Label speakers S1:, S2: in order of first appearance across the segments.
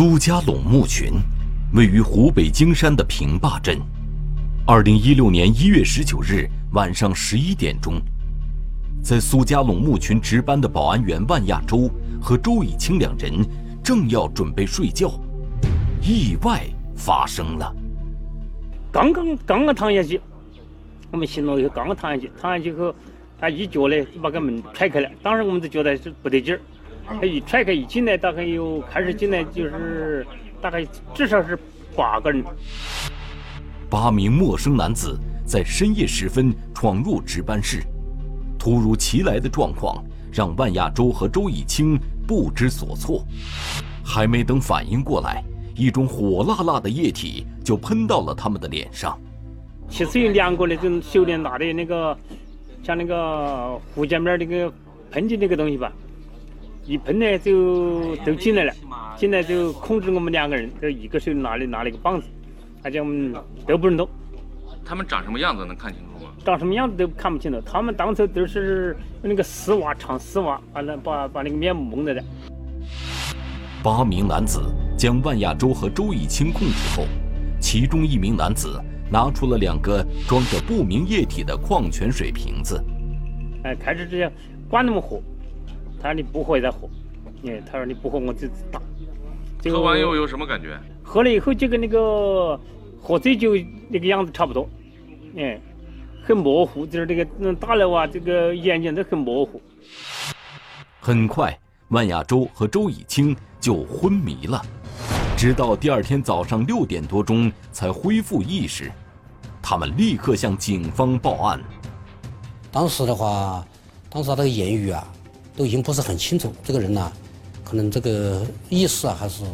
S1: 苏家陇墓群，位于湖北荆山的平坝镇。二零一六年一月十九日晚上十一点钟，在苏家陇墓群值班的保安员万亚洲和周以清两人正要准备睡觉，意外发生了。
S2: 刚刚刚刚躺下去，我们醒了以后刚刚躺下去，躺下去后，他一脚呢就把个门踹开了。当时我们就觉得是不得劲儿，他一踹开一进来，大概有开始进来就是大概至少是八个人。
S1: 八名陌生男子在深夜时分闯入值班室，突如其来的状况让万亚洲和周以清不知所措，还没等反应过来，一种火辣辣的液体就喷到了他们的脸上。
S2: 其实有两个那种手电大的那个，像那个护甲面那个喷剂那个东西吧，一喷呢就都进来了，进来就控制我们两个人，就一个手拿了拿了一个棒子。他叫我们都不能动。
S3: 他们长什么样子能看清楚吗？
S2: 长什么样子都看不清楚。他们当初都是用那个丝袜长丝袜，把那把把那个面蒙着的。
S1: 八名男子将万亚洲和周以清控制后，其中一名男子拿出了两个装着不明液体的矿泉水瓶子。
S2: 哎，开始之前管他们喝，他说你不喝再喝。哎，他说你不喝我就打。
S3: 喝完以后有什么感觉？
S2: 喝了以后就跟那个喝醉酒那个样子差不多，哎，很模糊，就是这个嗯大脑啊，这个眼睛都很模糊。
S1: 很快，万亚洲和周以清就昏迷了，直到第二天早上六点多钟才恢复意识。他们立刻向警方报案。
S4: 当时的话，当时他这个言语啊，都已经不是很清楚，这个人呢。可能这个意识啊，还是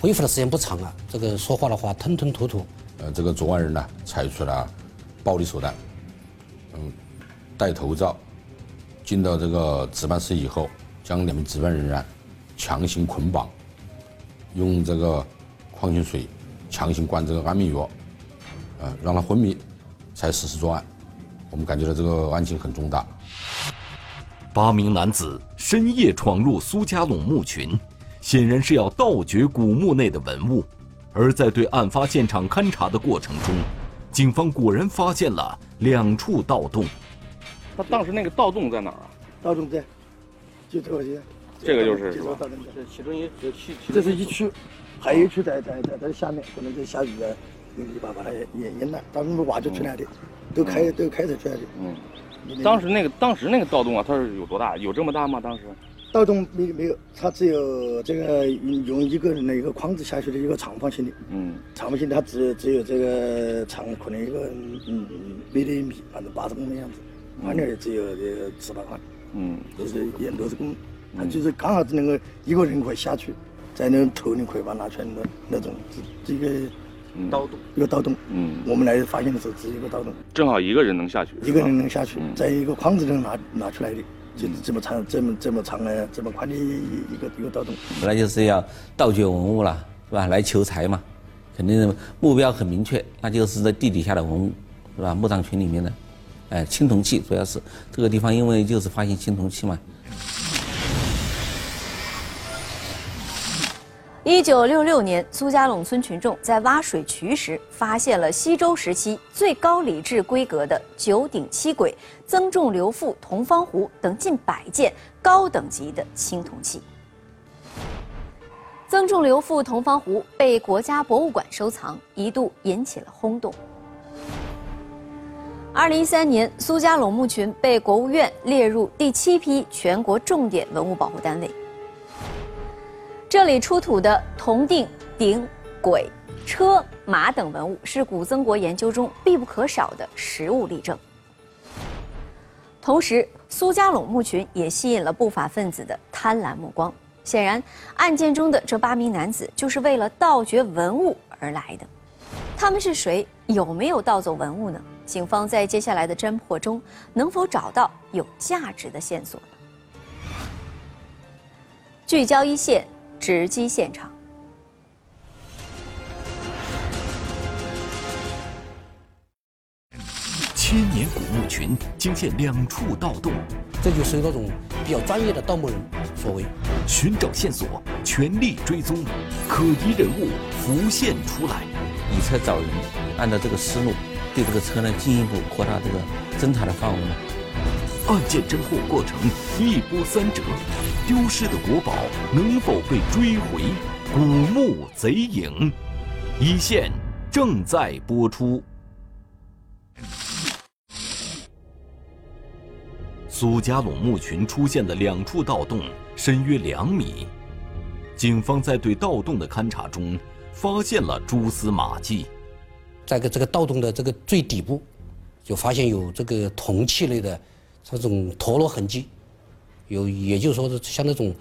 S4: 恢复的时间不长啊。这个说话的话吞吞吐吐。
S5: 呃，这个作案人呢，采取了暴力手段，嗯，戴头罩，进到这个值班室以后，将两名值班人员强行捆绑，用这个矿泉水强行灌这个安眠药，呃，让他昏迷，才实施作案。我们感觉到这个案情很重大。
S1: 八名男子深夜闯入苏家垄墓群，显然是要盗掘古墓内的文物。而在对案发现场勘查的过程中，警方果然发现了两处盗洞。
S3: 他当时那个盗洞在哪儿啊？
S6: 盗洞在，就这个些。
S3: 这个就是是吧？
S6: 这其中一这这是一区，还有一区在在在在下面，可能在下雨啊，泥巴把它淹淹了，当时我们挖掘出来的，都开都开采出来的。嗯。
S3: 当时那个当时那个盗洞啊，它是有多大？有这么大吗？当时？
S6: 盗洞没没有，它只有这个用一个人的一个框子下去的一个长方形的，嗯，长方形它只只有这个长可能一个嗯没得一米，反正八十公分样子，宽点也只有这个十八宽，嗯，都是也六十公，它就是刚好只能够一个人可以下去，在那头你可以把它拿出来那那种这个。
S3: 盗洞，
S6: 一个盗洞。嗯，我们来发现的时候只有一个盗洞，
S3: 正好一个人能下去，
S6: 一个人能下去，在一个框子里拿拿出来的，就是这么长、这么这么长的、这么宽的一个一个盗洞。
S7: 本来就是要盗掘文物了，是吧？来求财嘛，肯定目标很明确，那就是在地底下的文物，是吧？墓葬群里面的，哎，青铜器主要是这个地方，因为就是发现青铜器嘛。
S8: 一九六六年，苏家垄村群众在挖水渠时，发现了西周时期最高礼制规格的九鼎七簋、曾仲流赋铜方壶等近百件高等级的青铜器。曾仲流赋铜方壶被国家博物馆收藏，一度引起了轰动。二零一三年，苏家垄墓群被国务院列入第七批全国重点文物保护单位。这里出土的铜锭、鼎、簋、车、马等文物是古曾国研究中必不可少的实物例证。同时，苏家垄墓群也吸引了不法分子的贪婪目光。显然，案件中的这八名男子就是为了盗掘文物而来的。他们是谁？有没有盗走文物呢？警方在接下来的侦破中能否找到有价值的线索呢？聚焦一线。直击现场。
S1: 千年古墓群惊现两处盗洞，
S4: 这就是那种比较专业的盗墓人所为。
S1: 寻找线索，全力追踪，可疑人物浮现出来。
S7: 以车找人，按照这个思路，对这个车呢进一步扩大这个侦查的范围呢。
S1: 案件侦破过程一波三折，丢失的国宝能否被追回？古墓贼影，一线正在播出。苏家垄墓群出现的两处盗洞，深约两米。警方在对盗洞的勘查中，发现了蛛丝马迹。
S4: 在个这个盗洞的这个最底部，就发现有这个铜器类的。这种脱落痕迹，有，也就是说是像那种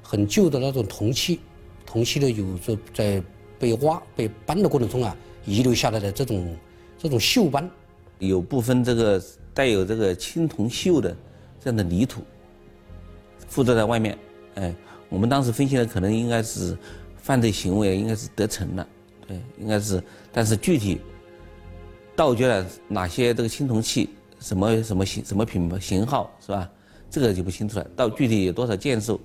S4: 很旧的那种铜器，铜器的有着在被挖、被搬的过程中啊，遗留下来的这种这种锈斑，
S7: 有部分这个带有这个青铜锈的这样的泥土附着在外面。哎，我们当时分析的可能应该是犯罪行为应该是得逞了，对，应该是，但是具体盗掘了哪些这个青铜器？什么什么型什么品牌型号是吧？这个就不清楚了。到具体有多少件数，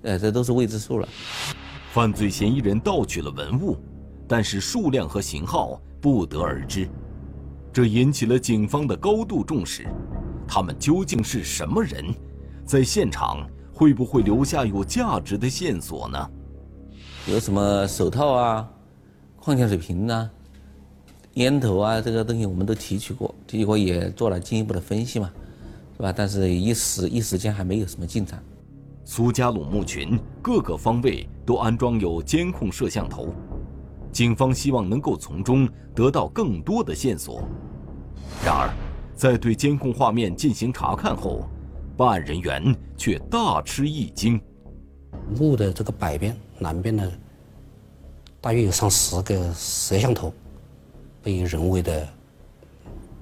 S7: 呃，这都是未知数了。
S1: 犯罪嫌疑人盗取了文物，但是数量和型号不得而知，这引起了警方的高度重视。他们究竟是什么人？在现场会不会留下有价值的线索呢？
S7: 有什么手套啊，矿泉水瓶啊？烟头啊，这个东西我们都提取过，提取过也做了进一步的分析嘛，是吧？但是一时一时间还没有什么进展。
S1: 苏家陇墓群各个方位都安装有监控摄像头，警方希望能够从中得到更多的线索。然而，在对监控画面进行查看后，办案人员却大吃一惊。
S4: 墓的这个北边、南边呢，大约有上十个摄像头。被人为的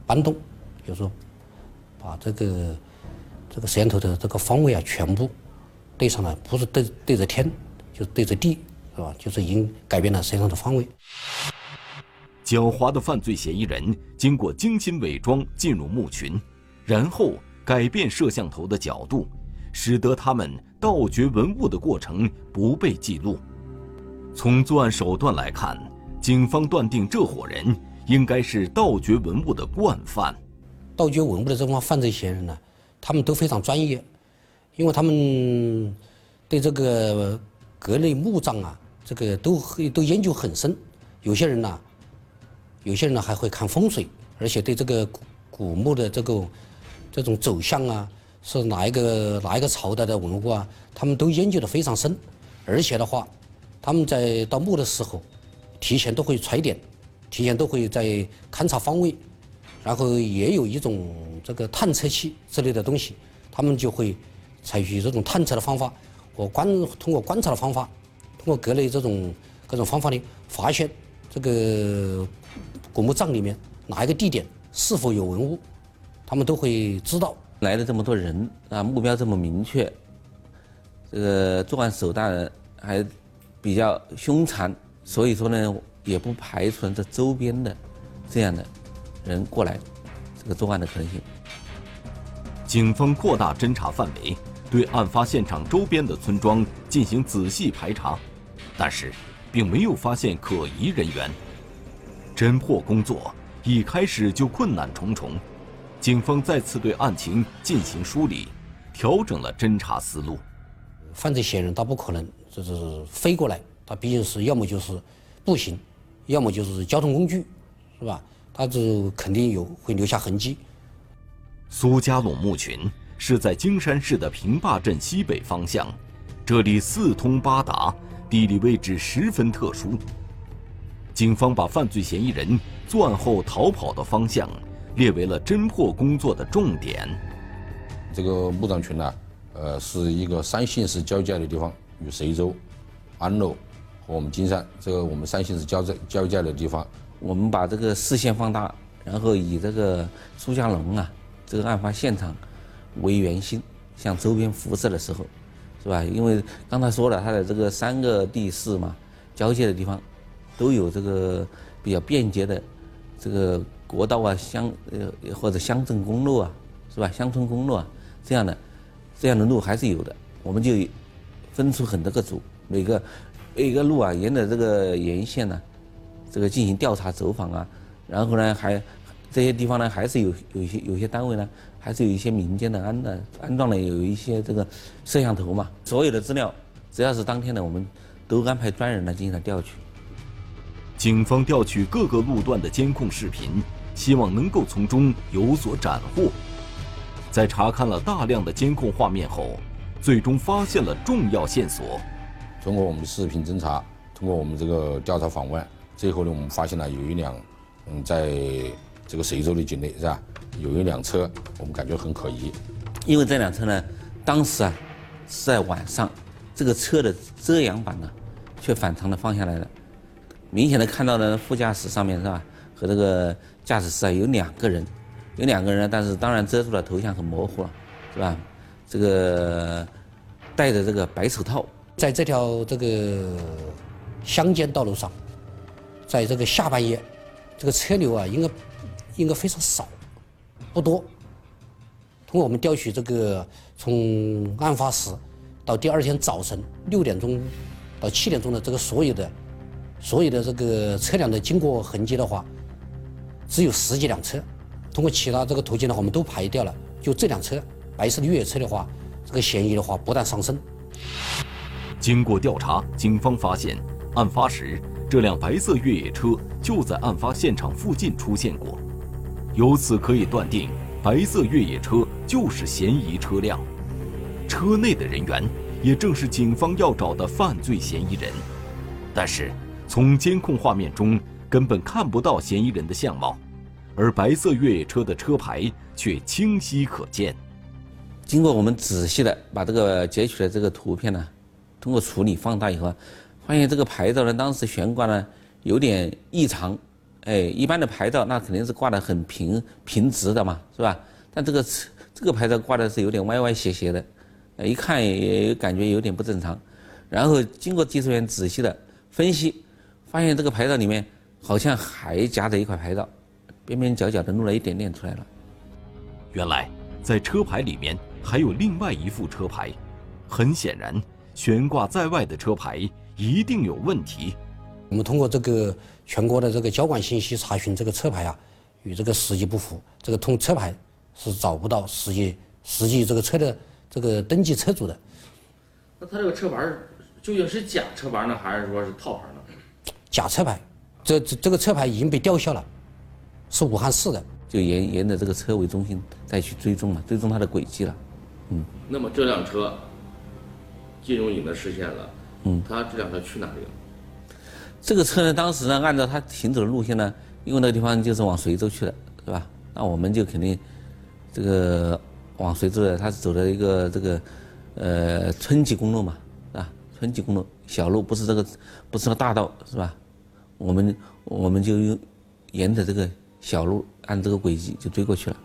S4: 搬动，就是说，把这个这个摄像头的这个方位啊，全部对上了，不是对对着天，就对着地，是吧？就是已经改变了摄像头的方位。
S1: 狡猾的犯罪嫌疑人经过精心伪装进入墓群，然后改变摄像头的角度，使得他们盗掘文物的过程不被记录。从作案手段来看，警方断定这伙人。应该是盗掘文物的惯犯。
S4: 盗掘文物的这帮犯罪嫌疑人呢，他们都非常专业，因为他们对这个各类墓葬啊，这个都都研究很深。有些人呢，有些人呢还会看风水，而且对这个古古墓的这个这种走向啊，是哪一个哪一个朝代的文物啊，他们都研究的非常深。而且的话，他们在盗墓的时候，提前都会揣点。提前都会在勘察方位，然后也有一种这个探测器之类的东西，他们就会采取这种探测的方法，和观通过观察的方法，通过各类这种各种方法呢，发现这个古墓葬里面哪一个地点是否有文物，他们都会知道。
S7: 来了这么多人啊，目标这么明确，这个作案手段还比较凶残，所以说呢。也不排除这周边的这样的人过来这个作案的可能性。
S1: 警方扩大侦查范围，对案发现场周边的村庄进行仔细排查，但是并没有发现可疑人员。侦破工作一开始就困难重重，警方再次对案情进行梳理，调整了侦查思路。
S4: 犯罪嫌疑人他不可能就是飞过来，他毕竟是要么就是步行。要么就是交通工具，是吧？它就肯定有会留下痕迹。
S1: 苏家垄墓群是在京山市的平坝镇西北方向，这里四通八达，地理位置十分特殊。警方把犯罪嫌疑人作案后逃跑的方向列为了侦破工作的重点。
S5: 这个墓葬群呢，呃，是一个三县市交界的地方，与随州、安乐。和我们金山这个我们三县是交在交界的地方，
S7: 我们把这个视线放大，然后以这个苏家龙啊这个案发现场为圆心，向周边辐射的时候，是吧？因为刚才说了，它的这个三个地市嘛，交界的地方都有这个比较便捷的这个国道啊、乡呃或者乡镇公路啊，是吧？乡村公路啊这样的这样的路还是有的，我们就分出很多个组。每个每个路啊，沿着这个沿线呢，这个进行调查走访啊，然后呢还这些地方呢还是有有一些有些单位呢还是有一些民间的安的安装了有一些这个摄像头嘛，所有的资料只要是当天的，我们都安排专人来进行了调取。
S1: 警方调取各个路段的监控视频，希望能够从中有所斩获。在查看了大量的监控画面后，最终发现了重要线索。
S5: 通过我们视频侦查，通过我们这个调查访问，最后呢，我们发现了有一辆，嗯，在这个随州的境内是吧？有一辆车，我们感觉很可疑。
S7: 因为这辆车呢，当时啊是在晚上，这个车的遮阳板呢却反常的放下来了。明显的看到了副驾驶上面是吧，和这个驾驶室啊有两个人，有两个人，但是当然遮住了头像很模糊了，是吧？这个戴着这个白手套，
S4: 在这条这个乡间道路上，在这个下半夜，这个车流啊应该应该非常少，不多。通过我们调取这个从案发时到第二天早晨六点钟到七点钟的这个所有的。所有的这个车辆的经过痕迹的话，只有十几辆车。通过其他这个途径的话，我们都排掉了。就这辆车，白色的越野车的话，这个嫌疑的话不断上升。
S1: 经过调查，警方发现，案发时这辆白色越野车就在案发现场附近出现过，由此可以断定，白色越野车就是嫌疑车辆。车内的人员也正是警方要找的犯罪嫌疑人，但是。从监控画面中根本看不到嫌疑人的相貌，而白色越野车的车牌却清晰可见。
S7: 经过我们仔细的把这个截取的这个图片呢，通过处理放大以后，发现这个牌照呢当时悬挂呢有点异常。哎，一般的牌照那肯定是挂的很平平直的嘛，是吧？但这个车这个牌照挂的是有点歪歪斜斜的，一看也感觉有点不正常。然后经过技术员仔细的分析。发现这个牌照里面好像还夹着一块牌照，边边角角的露了一点点出来了。
S1: 原来在车牌里面还有另外一副车牌，很显然悬挂在外的车牌一定有问题。
S4: 我们通过这个全国的这个交管信息查询，这个车牌啊与这个实际不符，这个通车牌是找不到实际实际这个车的这个登记车主的。
S3: 那他这个车牌究竟是假车牌呢，还是说是套牌呢？
S4: 假车牌，这这这个车牌已经被吊销了，是武汉市的，
S7: 就沿沿着这个车为中心再去追踪了，追踪它的轨迹了。
S3: 嗯，那么这辆车进入你的视线了，嗯，他这辆车去哪里了？
S7: 这个车呢，当时呢，按照他行走的路线呢，因为那个地方就是往随州去的，是吧？那我们就肯定这个往随州的，他是走的一个这个呃村级公路嘛，是吧？村级公路小路不是这个不是个大道，是吧？我们我们就用沿着这个小路，按这个轨迹就追过去了。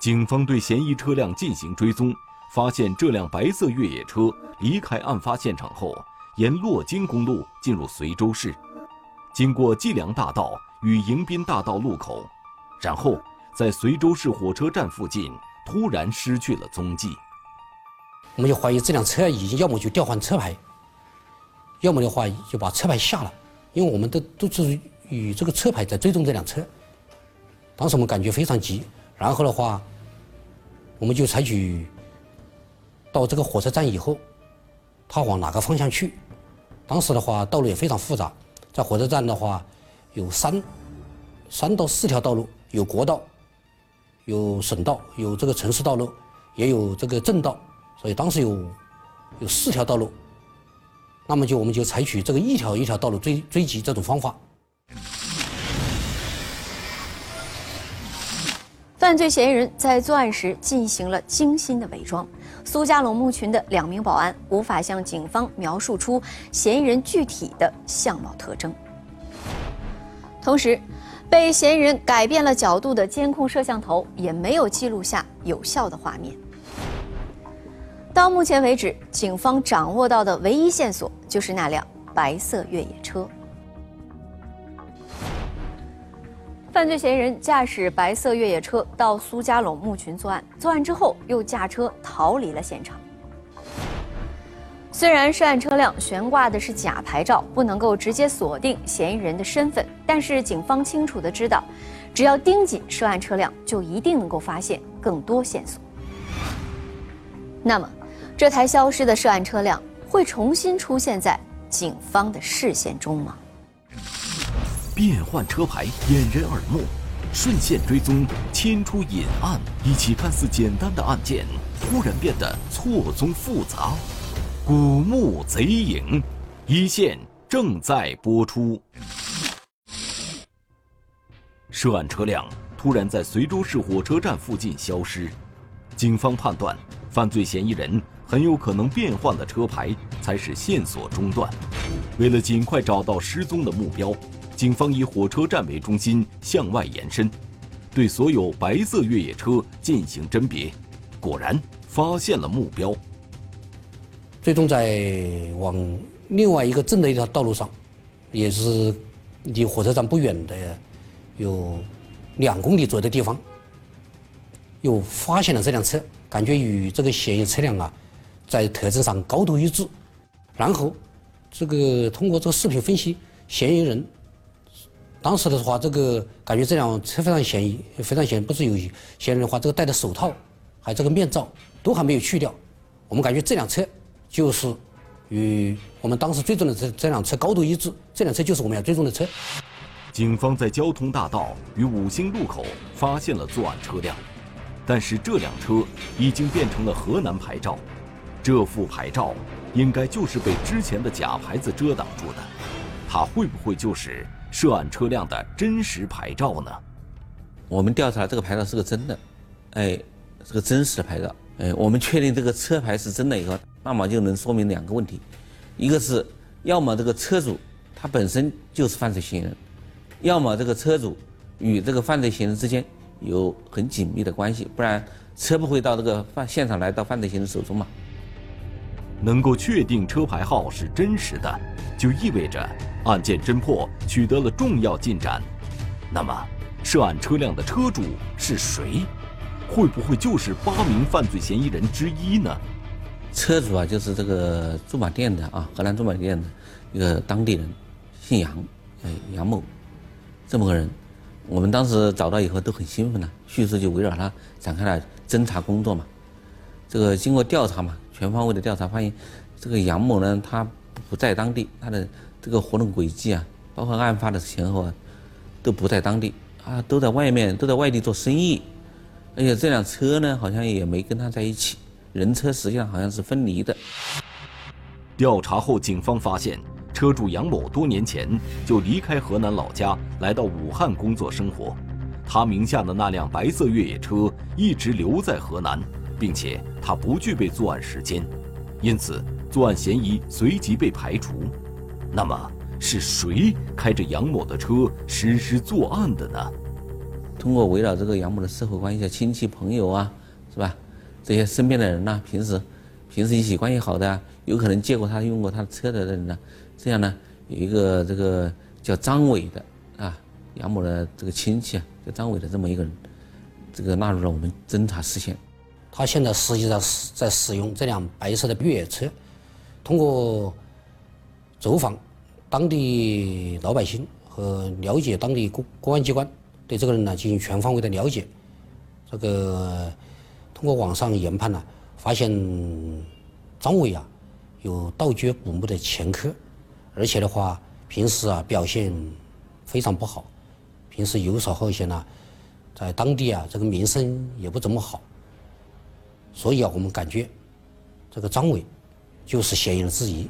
S1: 警方对嫌疑车辆进行追踪，发现这辆白色越野车离开案发现场后，沿洛京公路进入随州市，经过计量大道与迎宾大道路口，然后在随州市火车站附近突然失去了踪迹。
S4: 我们就怀疑这辆车已经要么就调换车牌，要么的话就把车牌下了。因为我们都都是与这个车牌在追踪这辆车，当时我们感觉非常急，然后的话，我们就采取到这个火车站以后，他往哪个方向去？当时的话，道路也非常复杂，在火车站的话，有三三到四条道路，有国道，有省道，有这个城市道路，也有这个镇道，所以当时有有四条道路。那么就我们就采取这个一条一条道路追追击这种方法。
S8: 犯罪嫌疑人在作案时进行了精心的伪装，苏家陇墓群的两名保安无法向警方描述出嫌疑人具体的相貌特征。同时，被嫌疑人改变了角度的监控摄像头也没有记录下有效的画面。到目前为止，警方掌握到的唯一线索就是那辆白色越野车。犯罪嫌疑人驾驶白色越野车到苏家垄墓群作案，作案之后又驾车逃离了现场。虽然涉案车辆悬挂的是假牌照，不能够直接锁定嫌疑人的身份，但是警方清楚的知道，只要盯紧涉案车辆，就一定能够发现更多线索。那么，这台消失的涉案车辆会重新出现在警方的视线中吗？
S1: 变换车牌掩人耳目，顺线追踪牵出隐案，一起看似简单的案件，忽然变得错综复杂。古墓贼影，一线正在播出。涉案车辆突然在随州市火车站附近消失，警方判断犯罪嫌疑人很有可能变换了车牌才是线索中断。为了尽快找到失踪的目标，警方以火车站为中心向外延伸，对所有白色越野车进行甄别，果然发现了目标。
S4: 最终在往另外一个镇的一条道路上，也是离火车站不远的，有两公里左右的地方，又发现了这辆车，感觉与这个嫌疑车辆啊，在特征上高度一致。然后，这个通过这个视频分析，嫌疑人当时的话，这个感觉这辆车非常嫌疑，非常嫌疑。不是有嫌疑人的话，这个戴的手套，还有这个面罩都还没有去掉，我们感觉这辆车。就是与我们当时追踪的这这辆车高度一致，这辆车就是我们要追踪的车。
S1: 警方在交通大道与五星路口发现了作案车辆，但是这辆车已经变成了河南牌照，这副牌照应该就是被之前的假牌子遮挡住的，它会不会就是涉案车辆的真实牌照呢？
S7: 我们调查这个牌照是个真的，哎，是个真实的牌照。哎，我们确定这个车牌是真的以后，那么就能说明两个问题：一个是要么这个车主他本身就是犯罪嫌疑人，要么这个车主与这个犯罪嫌疑人之间有很紧密的关系，不然车不会到这个犯现场来到犯罪嫌疑人手中嘛。
S1: 能够确定车牌号是真实的，就意味着案件侦破取得了重要进展。那么，涉案车辆的车主是谁？会不会就是八名犯罪嫌疑人之一呢？
S7: 车主啊，就是这个驻马店的啊，河南驻马店的一个当地人，姓杨，哎，杨某，这么个人。我们当时找到以后都很兴奋了，迅速就围绕他展开了侦查工作嘛。这个经过调查嘛，全方位的调查发现，这个杨某呢，他不在当地，他的这个活动轨迹啊，包括案发的前后啊，都不在当地啊，都在外面，都在外地做生意。而且这辆车呢，好像也没跟他在一起，人车实际上好像是分离的。
S1: 调查后，警方发现车主杨某多年前就离开河南老家，来到武汉工作生活。他名下的那辆白色越野车一直留在河南，并且他不具备作案时间，因此作案嫌疑随即被排除。那么，是谁开着杨某的车实施作案的呢？
S7: 通过围绕这个杨某的社会关系、亲戚朋友啊，是吧？这些身边的人呢，平时平时一起关系好的，有可能借过他、用过他的车的人呢，这样呢，有一个这个叫张伟的啊，杨某的这个亲戚啊，叫张伟的这么一个人，这个纳入了我们侦查视线。
S4: 他现在实际上是在使用这辆白色的越野车，通过走访当地老百姓和了解当地公公安机关。对这个人呢进行全方位的了解，这个通过网上研判呢，发现张伟啊有盗掘古墓的前科，而且的话平时啊表现非常不好，平时游手好闲呐，在当地啊这个名声也不怎么好，所以啊我们感觉这个张伟就是嫌疑人之一。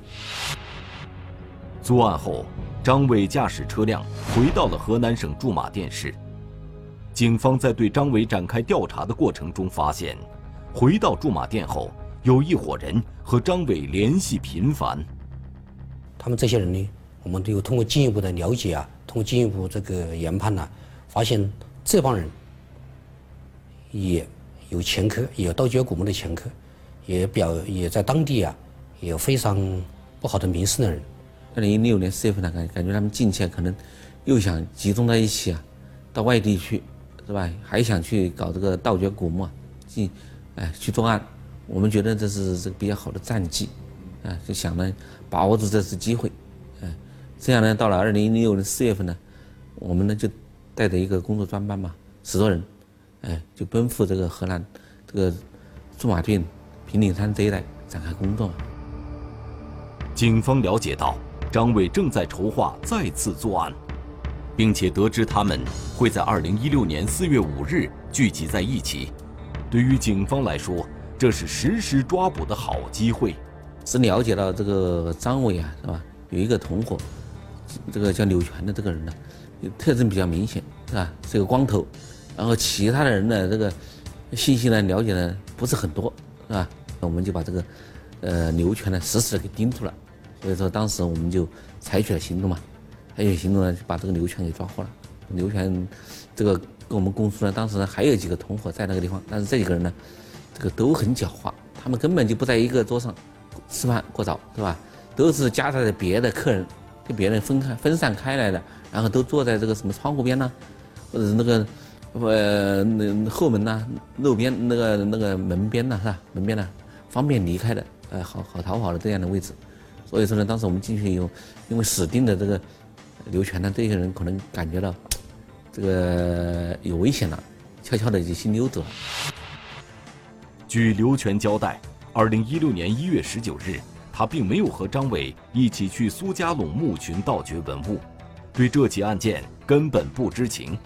S1: 作案后，张伟驾驶车辆回到了河南省驻马店市。警方在对张伟展开调查的过程中发现，回到驻马店后，有一伙人和张伟联系频繁。
S4: 他们这些人呢，我们都有通过进一步的了解啊，通过进一步这个研判呢，发现这帮人也有前科，有盗掘古墓的前科，也表也在当地啊，有非常不好的名声的人。
S7: 二零一六年四月份呢，感感觉他们近期可能又想集中在一起啊，到外地去。是吧？还想去搞这个盗掘古墓，进，哎，去作案。我们觉得这是这个比较好的战绩，啊，就想呢把握住这次机会，哎，这样呢，到了二零一六年四月份呢，我们呢就带着一个工作专班嘛，十多人，哎，就奔赴这个河南这个驻马店平顶山这一带展开工作。
S1: 警方了解到，张伟正在筹划再次作案，并且得知他们会在二零一六年四月五日聚集在一起。对于警方来说，这是实施抓捕的好机会。
S7: 是了解到这个张伟啊，是吧？有一个同伙，这个叫柳泉的这个人呢，特征比较明显，是吧？是个光头，然后其他的人呢，这个信息呢了解的不是很多，是吧？那我们就把这个呃刘全呢死死的给盯住了。所以说当时我们就采取了行动嘛，采取行动呢，就把这个刘全给抓获了。刘全这个跟我们供述呢，当时还有几个同伙在那个地方，但是这几个人呢，这个都很狡猾，他们根本就不在一个桌上。吃饭过早是吧？都是夹杂着别的客人，跟别人分开分散开来的，然后都坐在这个什么窗户边呢，或者是那个呃那后门呐、路边那个那个门边呐，是吧？门边呢，方便离开的，呃，好好逃跑的这样的位置。所以说呢，当时我们进去以后，因为死盯着这个刘全呢，这些人可能感觉到这个有危险了，悄悄的就先溜走了。
S1: 据刘全交代。二零一六年一月十九日，他并没有和张伟一起去苏家垄墓群盗掘文物，对这起案件根本不知情。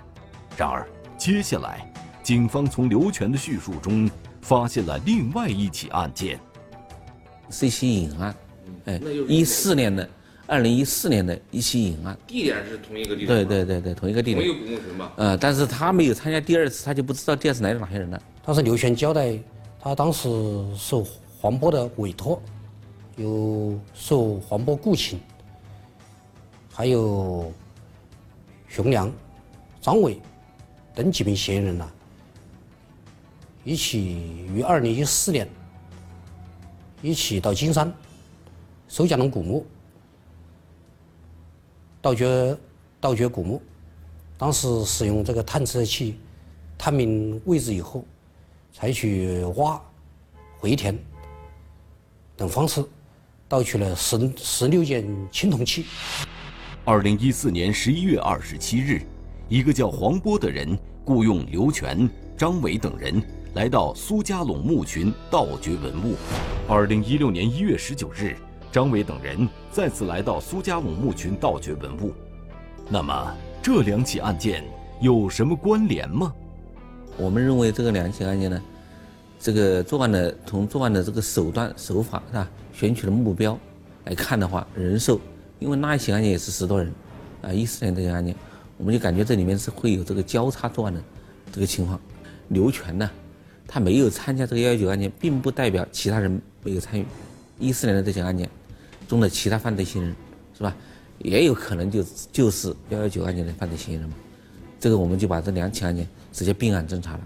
S1: 然而，接下来，警方从刘全的叙述中发现了另外一起案件，
S7: 是一起隐案。哎，一四年的，二零一四年的一起隐案，
S3: 地点是同一个地点。
S7: 对对对对，同一个地点。
S3: 同一个古墓群吧。
S7: 呃，但是他没有参加第二次，他就不知道第二次来了哪些人了。
S4: 当时刘全交代。他当时受黄波的委托，有受黄波雇请，还有熊良、张伟等几名嫌疑人呢，一起于二零一四年一起到金山收家龙古墓盗掘盗掘古墓，当时使用这个探测器探明位置以后。采取挖、回填等方式，盗取了十十六件青铜器。
S1: 二零一四年十一月二十七日，一个叫黄波的人雇佣刘全、张伟等人来到苏家垄墓群盗掘文物。二零一六年一月十九日，张伟等人再次来到苏家垄墓群盗掘文物。那么，这两起案件有什么关联吗？
S7: 我们认为这个两起案件呢，这个作案的从作案的这个手段手法是吧，选取的目标来看的话，人寿，因为那一起案件也是十多人，啊，一四年这个案件，我们就感觉这里面是会有这个交叉作案的这个情况。刘全呢，他没有参加这个幺幺九案件，并不代表其他人没有参与。一四年的这起案件中的其他犯罪嫌疑人是吧，也有可能就就是幺幺九案件的犯罪嫌疑人嘛。这个我们就把这两起案件直接并案侦查了。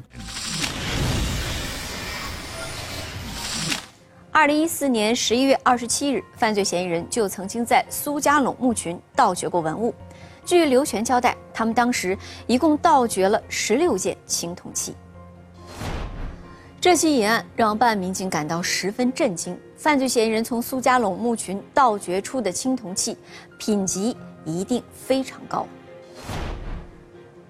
S8: 二零一四年十一月二十七日，犯罪嫌疑人就曾经在苏家陇墓群盗掘过文物。据刘全交代，他们当时一共盗掘了十六件青铜器。这起隐案让办案民警感到十分震惊。犯罪嫌疑人从苏家垄墓群盗掘出的青铜器，品级一定非常高。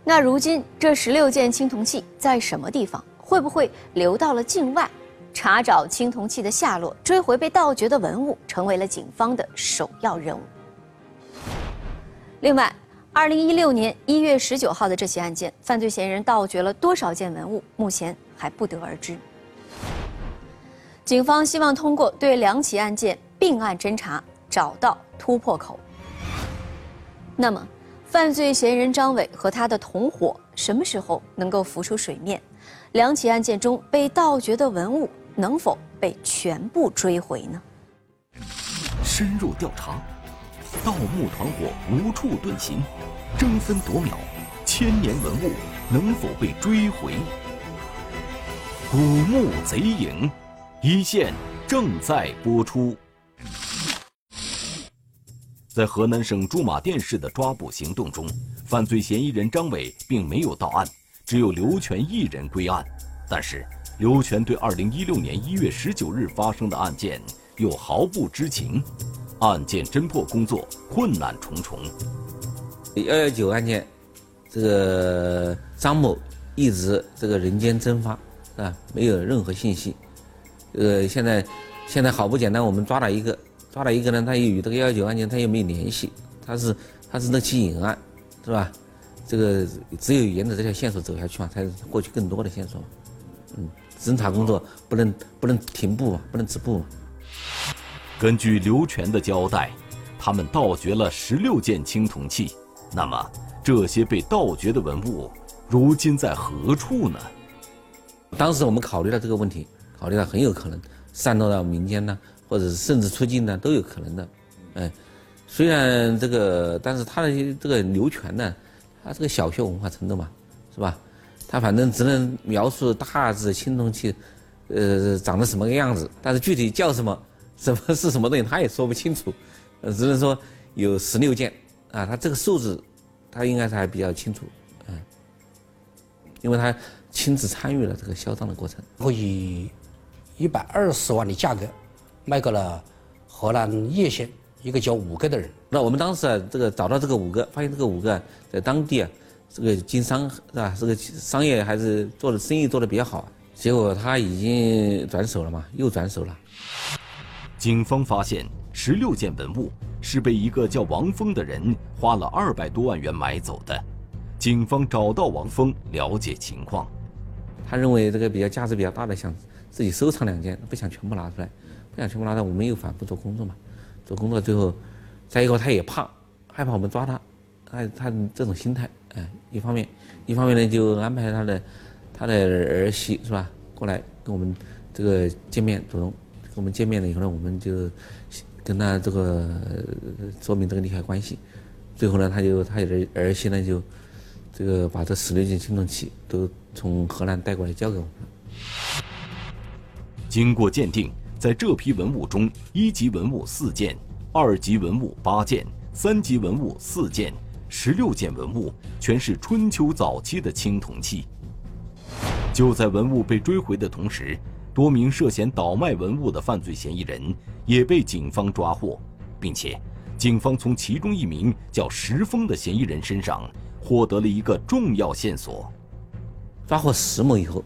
S8: 那如今这十六件青铜器在什么地方？会不会流到了境外？查找青铜器的下落，追回被盗掘的文物，成为了警方的首要任务。另外，二零一六年一月十九号的这起案件，犯罪嫌疑人盗掘了多少件文物，目前还不得而知。警方希望通过对两起案件并案侦查，找到突破口。那么？犯罪嫌疑人张伟和他的同伙什么时候能够浮出水面？两起案件中被盗掘的文物能否被全部追回呢？
S1: 深入调查，盗墓团伙无处遁形，争分夺秒，千年文物能否被追回？古墓贼影，一线正在播出。在河南省驻马店市的抓捕行动中，犯罪嫌疑人张伟并没有到案，只有刘全一人归案。但是，刘全对2016年1月19日发生的案件又毫不知情，案件侦破工作困难重重。
S7: 幺幺九案件，这个张某一直这个人间蒸发，啊，没有任何信息。呃，现在现在好不简单，我们抓了一个，抓了一个呢，他又与这个幺幺九案件他又没有联系，他是他是那起隐案，是吧？这个只有沿着这条线索走下去嘛，才获取更多的线索。嗯，侦查工作不能不能停步嘛，不能止步嘛。
S1: 根据刘全的交代，他们盗掘了十六件青铜器。那么，这些被盗掘的文物，如今在何处呢？
S7: 当时我们考虑到这个问题，考虑到很有可能散落到民间呢，或者甚至出境呢，都有可能的。哎，虽然这个，但是他的这个刘全呢，他是个小学文化程度嘛，是吧？他反正只能描述大致青铜器，呃，长得什么个样子，但是具体叫什么，什么是什么东西，他也说不清楚，呃，只能说有十六件。啊，他这个数字，他应该是还比较清楚，嗯，因为他亲自参与了这个销赃的过程。
S4: 我以一百二十万的价格卖给了河南叶县一个叫五哥的人。
S7: 那我们当时啊，这个找到这个五哥，发现这个五哥在当地啊，这个经商是吧？这个商业还是做的生意做的比较好。结果他已经转手了嘛，又转手了。
S1: 警方发现十六件文物。是被一个叫王峰的人花了二百多万元买走的。警方找到王峰了解情况，
S7: 他认为这个比较价值比较大的，想自己收藏两件，不想全部拿出来，不想全部拿出来。我们又反复做工作嘛，做工作最后，再一个他也怕，害怕我们抓他，他他这种心态，哎，一方面，一方面呢就安排他的他的儿媳是吧，过来跟我们这个见面，主动我们见面了以后呢，我们就。跟他这个说明这个利害关系，最后呢，他就他儿儿媳呢就这个把这十六件青铜器都从河南带过来交给我们。
S1: 经过鉴定，在这批文物中，一级文物四件，二级文物八件，三级文物四件，十六件文物全是春秋早期的青铜器。就在文物被追回的同时。多名涉嫌倒卖文物的犯罪嫌疑人也被警方抓获，并且，警方从其中一名叫石峰的嫌疑人身上获得了一个重要线索。
S7: 抓获石某以后，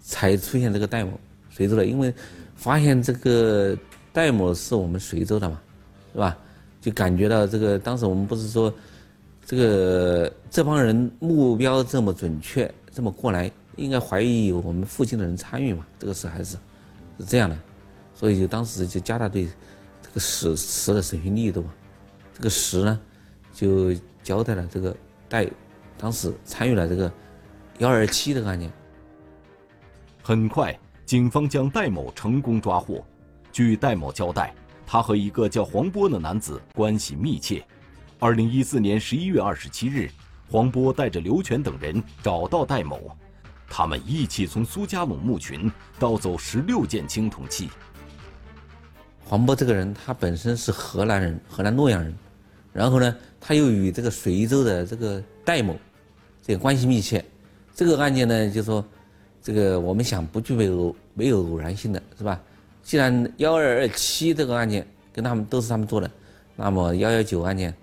S7: 才出现这个戴某，随州的，因为发现这个戴某是我们随州的嘛，是吧？就感觉到这个，当时我们不是说，这个这帮人目标这么准确，这么过来。应该怀疑有我们附近的人参与嘛？这个事还是是这样的，所以就当时就加大对这个石石的审讯力度嘛。这个石呢，就交代了这个戴当时参与了这个幺二七这个案件。
S1: 很快，警方将戴某成功抓获。据戴某交代，他和一个叫黄波的男子关系密切。二零一四年十一月二十七日，黄波带着刘全等人找到戴某。他们一起从苏家垄墓群盗走十六件青铜器。
S7: 黄波这个人，他本身是河南人，河南洛阳人，然后呢，他又与这个随州的这个戴某，这个关系密切。这个案件呢，就是说，这个我们想不具备偶没有偶然性的是吧？既然幺二二七这个案件跟他们都是他们做的，那么幺幺九案件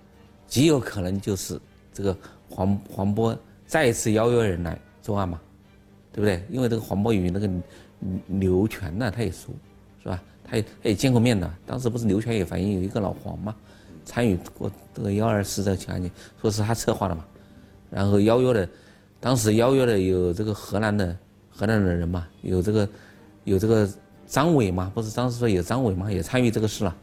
S7: 极有可能就是这个黄黄波再次邀约人来作案嘛。对不对？因为这个黄波与那个刘全呢，他也熟，是吧？他也他也见过面的。当时不是刘全也反映有一个老黄嘛，参与过这个幺二四这个案件，说是他策划的嘛。然后邀约的，当时邀约的有这个河南的河南的人嘛，有这个有这个张伟嘛，不是当时说有张伟嘛，也参与这个事了。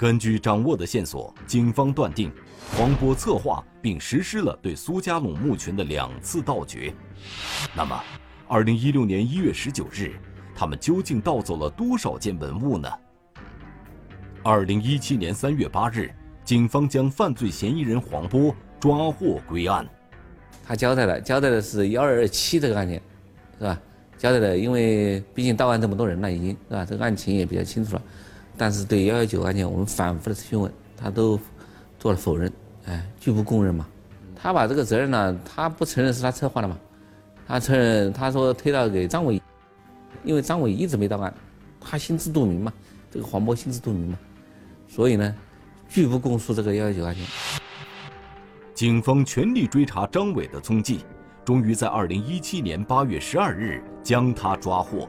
S1: 根据掌握的线索，警方断定，黄波策划并实施了对苏家垄墓群的两次盗掘。那么，二零一六年一月十九日，他们究竟盗走了多少件文物呢？二零一七年三月八日，警方将犯罪嫌疑人黄波抓获归案。
S7: 他交代了，交代的是幺二二七这个案件，是吧？交代的，因为毕竟到案这么多人了，已经是吧？这个案情也比较清楚了。但是对幺幺九案件，我们反复的询问，他都做了否认，哎，拒不供认嘛。他把这个责任呢，他不承认是他策划的嘛，他承认他说推到给张伟，因为张伟一直没到案，他心知肚明嘛，这个黄波心知肚明嘛，所以呢，拒不供述这个幺幺九案件。
S1: 警方全力追查张伟的踪迹，终于在二零一七年八月十二日将他抓获。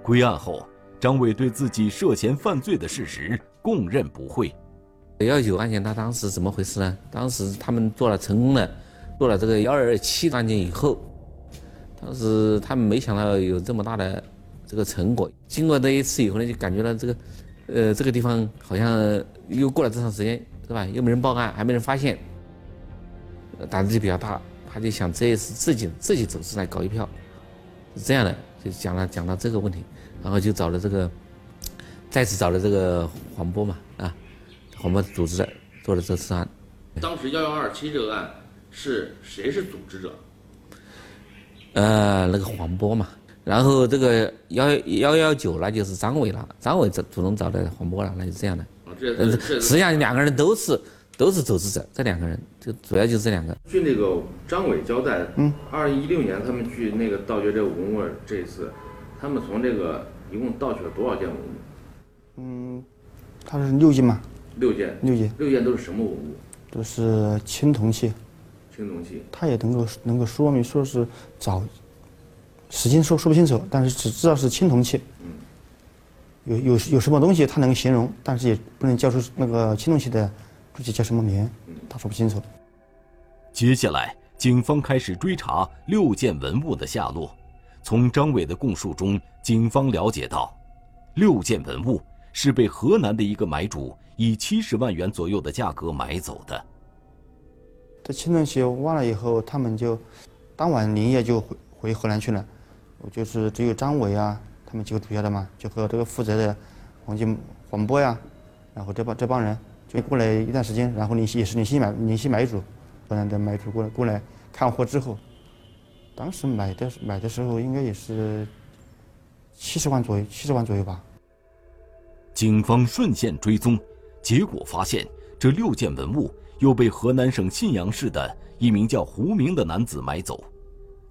S1: 归案后，张伟对自己涉嫌犯罪的事实供认不讳。
S7: 幺九案件他当时怎么回事呢？当时他们做了成功的，做了这个幺二二七案件以后，当时他们没想到有这么大的这个成果。经过那一次以后呢，就感觉到这个，呃，这个地方好像又过了这长时间，是吧？又没人报案，还没人发现，胆子就比较大，他就想这一次自己自己走出来搞一票，是这样的，就讲了讲到这个问题，然后就找了这个，再次找了这个黄波嘛，啊。黄波组织的做了这次案。
S3: 当时幺幺二七这个案是谁是组织者？
S7: 呃，那个黄波嘛。然后这个幺幺幺九那就是张伟了，张伟主主动找的黄波了，那就这样的。实际上两个人都是都是组织者，这两个人就主要就是这两个。
S3: 据那个张伟交代，嗯，二零一六年他们去那个盗掘这个文物这一次，他们从这个一共盗取了多少件文物？
S9: 嗯，它是六件嘛。
S3: 六件，
S9: 六件，
S3: 六件都是什么文物？
S9: 都是青铜器。
S3: 青铜器。
S9: 它也能够能够说明说是早，时间说说不清楚，但是只知道是青铜器。嗯。有有有什么东西它能形容，但是也不能叫出那个青铜器的具体叫什么名，他说不清楚。
S1: 接下来，警方开始追查六件文物的下落。从张伟的供述中，警方了解到，六件文物。是被河南的一个买主以七十万元左右的价格买走的。
S9: 这青铜器挖了以后，他们就当晚连夜就回回河南去了。就是只有张伟啊，他们几个主要的嘛，就和这个负责的黄金黄波呀，然后这帮这帮人就过来一段时间，然后联系也是联系买联系买主，河南的买主过来过来看货之后，当时买的买的时候应该也是七十万左右，七十万左右吧。
S1: 警方顺线追踪，结果发现这六件文物又被河南省信阳市的一名叫胡明的男子买走。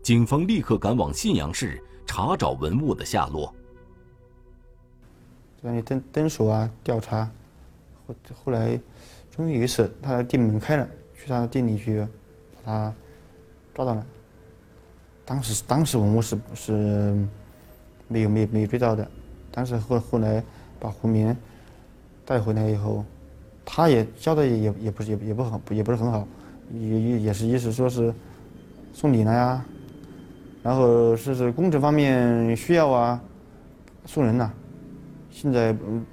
S1: 警方立刻赶往信阳市查找文物的下落。
S9: 在那里蹲蹲守啊，调查。后后来，终于有一次，他的店门开了，去他的店里去，把他抓到了。当时当时文物是是没有没有没有追到的，但是后后来。把胡明带回来以后，他也交代也也不是也也不好也不是很好，也也也是意思说是送礼了呀，然后说是工程方面需要啊，送人呐。现在嗯，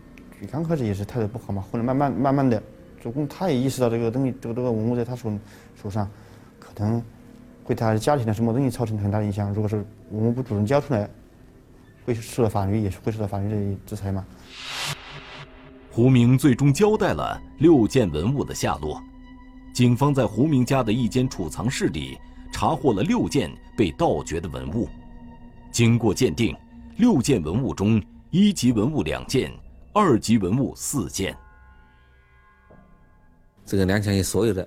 S9: 刚开始也是态度不好嘛，后来慢慢慢慢的，主公他也意识到这个东西这个这个文物在他手手上，可能会他的家庭的什么东西造成很大的影响。如果是我们不主动交出来。会受到法律，也是会受到法律的制裁吗？
S1: 胡明最终交代了六件文物的下落。警方在胡明家的一间储藏室里查获了六件被盗掘的文物。经过鉴定，六件文物中，一级文物两件，二级文物四件。
S7: 这个两江所有的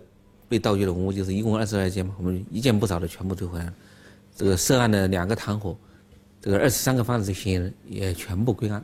S7: 被盗掘的文物就是一共二十二件嘛，我们一件不少的全部追回来了。这个涉案的两个团伙。这个二十三个犯罪嫌疑人也全部归案。